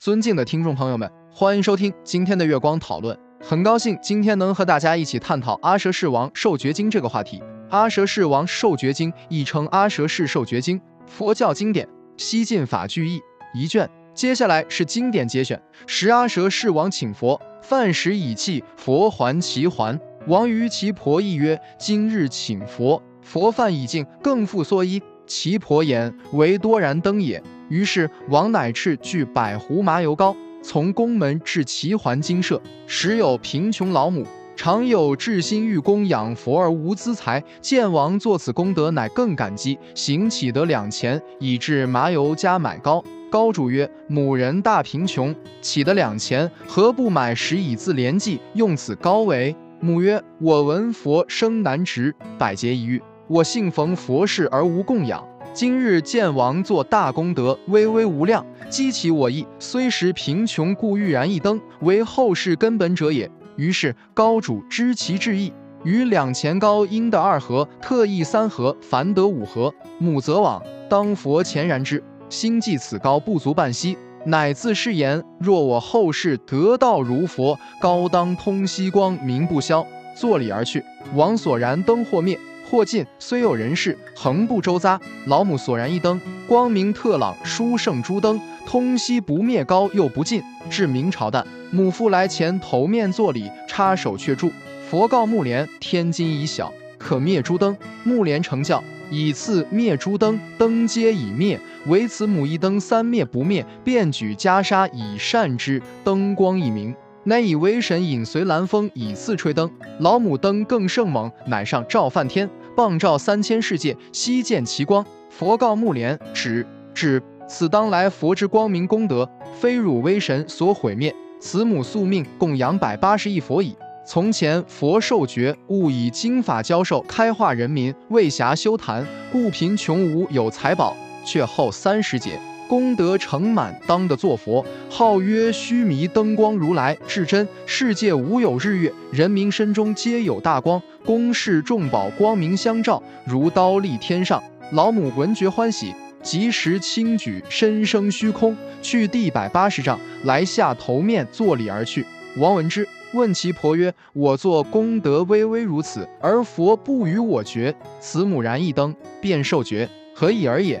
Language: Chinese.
尊敬的听众朋友们，欢迎收听今天的月光讨论。很高兴今天能和大家一起探讨《阿蛇世王受觉经》这个话题。《阿蛇世王受觉经》亦称《阿蛇世受觉经》，佛教经典，西晋法句译一卷。接下来是经典节选：时阿蛇世王请佛，饭食已讫，佛还其还。王于其婆亦曰：“今日请佛，佛饭已尽，更复蓑衣。”其婆言：“唯多然灯也。”于是王乃敕具百斛麻油膏，从宫门至齐桓精舍。时有贫穷老母，常有至心欲供养佛而无资财，见王作此功德，乃更感激，行乞得两钱，以至麻油加买膏。高主曰：“母人大贫穷，乞得两钱，何不买食以自怜济，用此膏为？”母曰：“我闻佛生难值，百劫一遇，我幸逢佛事而无供养。”今日见王作大功德，巍巍无量，激起我意。虽时贫穷，故欲燃一灯，为后世根本者也。于是高主知其志意，于两前高应得二合，特意三合，凡得五合。母则往，当佛前燃之，心计此高不足半息，乃自誓言：若我后世得道如佛，高当通西光明不消。作礼而去，王所燃灯或灭。或尽，虽有人事，恒不周匝。老母所燃一灯，光明特朗，殊胜诸灯，通悉不灭高又不尽。至明朝旦，母父来前头面作礼，插手却住。佛告木莲：天津已小，可灭诸灯。木莲成教，以次灭诸灯，灯皆已灭，唯此母一灯三灭不灭，便举袈裟以善之，灯光一明。乃以为神引随蓝风以次吹灯，老母灯更盛猛，乃上照梵天，傍照三千世界，悉见其光。佛告木莲：指指，此当来佛之光明功德，非汝威神所毁灭。慈母宿命供养百八十亿佛矣。从前佛受觉，悟以经法教授，开化人民，为暇修坛，故贫穷无有财宝，却后三十劫。功德成满，当得作佛，号曰须弥灯光如来，至真世界无有日月，人民身中皆有大光，宫室众宝光明相照，如刀立天上。老母闻觉欢喜，即时轻举身生虚空，去地百八十丈，来下头面作礼而去。王闻之，问其婆曰：“我作功德微微如此，而佛不与我觉，此母燃一灯，便受觉，何以而也？”